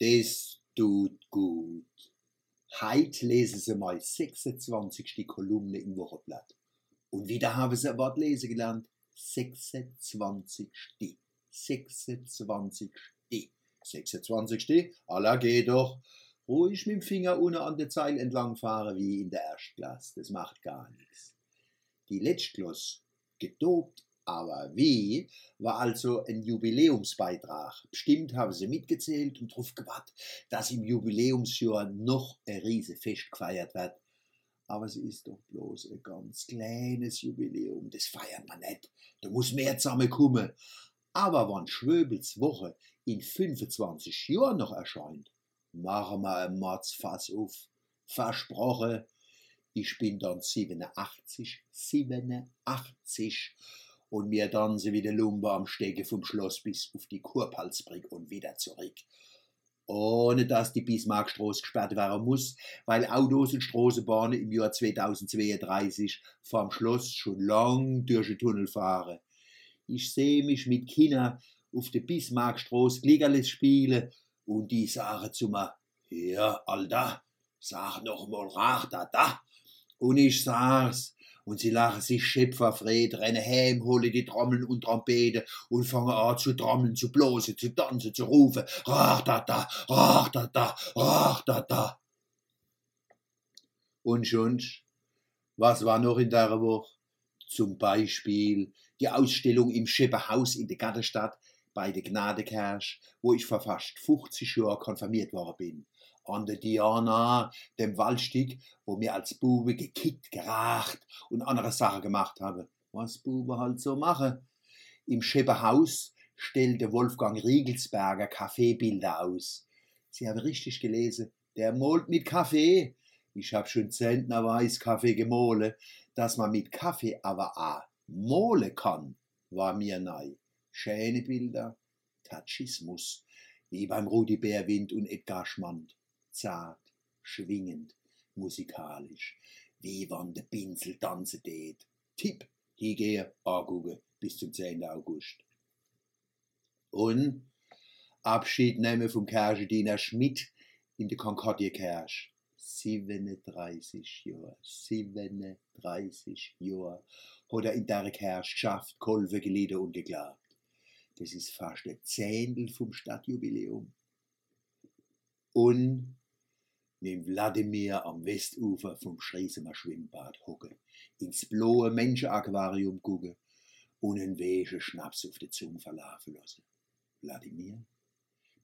Das tut gut. Heute lesen Sie mal 26. Kolumne im Wochenblatt. Und wieder haben Sie ein Wort lesen gelernt. 26. 26. 26. Allah geht doch. Ruhig mit dem Finger ohne an der Zeile entlangfahren wie in der Erstklasse. Das macht gar nichts. Die Letztklasse, gedopt aber wie war also ein Jubiläumsbeitrag. Bestimmt haben sie mitgezählt und darauf gewartet, dass im Jubiläumsjahr noch ein Riesefest gefeiert wird. Aber es ist doch bloß ein ganz kleines Jubiläum, das feiert man nicht. Da muss mehr zusammenkommen. Aber wenn Schwöbels Woche in 25 Jahren noch erscheint, machen wir ein Mordsfass auf. Versprochen, ich bin dann 87, 87 und mir dann sie wieder Lumbe am Stege vom Schloss bis auf die Kurpalsbrück und wieder zurück. Ohne dass die Bismarckstraße gesperrt werden muss, weil Autos und Straßenbahnen im Jahr 2032 vom Schloss schon lang durch den Tunnel fahren. Ich sehe mich mit Kindern auf der Bismarckstraße Klickerles spielen und die sagen zu mir, ja, Alter, sag noch mal rach da da. Und ich sag's, und sie lachen sich schöpferfred, rennen heim, holen die Trommeln und Trompete und fangen an zu trommeln, zu bloßen, zu tanzen, zu rufen, rach da da, rach da da, rach da da. Und schon, was war noch in der Woche? Zum Beispiel die Ausstellung im Schepperhaus in der Gartenstadt bei der Gnadekirche, wo ich vor fast 50 Jahren konfirmiert worden bin an der Diana, dem Waldstück, wo mir als Bube gekickt, geracht und andere Sachen gemacht habe. Was Bube halt so mache. Im Schepperhaus stellte Wolfgang Riegelsberger Kaffeebilder aus. Sie haben richtig gelesen. Der malt mit Kaffee. Ich hab schon zentnerweise Kaffee gemole. Dass man mit Kaffee aber auch mole kann, war mir neu. Schöne Bilder. Tatschismus. Wie beim Rudi Bärwind und Edgar Schmand zart, schwingend, musikalisch, wie wann der Pinsel tanzen tät. Tipp, hingehen, angucken, bis zum 10. August. Und Abschied nehmen vom Kerschediener Schmidt in der Concordia-Kirche. 37 Jahre, 37 Jahre hat er in der Kirche geschafft, Kolve geliehen und geklagt. Das ist fast ein Zehntel vom Stadtjubiläum. Und mit Wladimir am Westufer vom Schriesemer Schwimmbad hocke, ins blaue Menschenaquarium gucke und einen wege Schnaps auf die Zunge verlaufen lasse. Wladimir?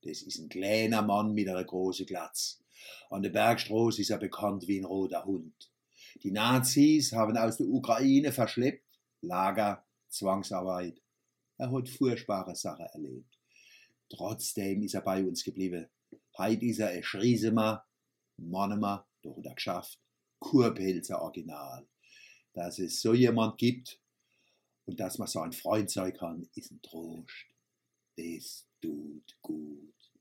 Das ist ein kleiner Mann mit einer großen Glatz. An der Bergstraße ist er bekannt wie ein roter Hund. Die Nazis haben aus der Ukraine verschleppt, Lager, Zwangsarbeit. Er hat furchtbare Sachen erlebt. Trotzdem ist er bei uns geblieben. Heute ist er ein Schriesemer, manchmal durch der geschafft, Kurpilzer Original. Dass es so jemand gibt und dass man so ein Freund sein kann, ist ein Trost. Das tut gut.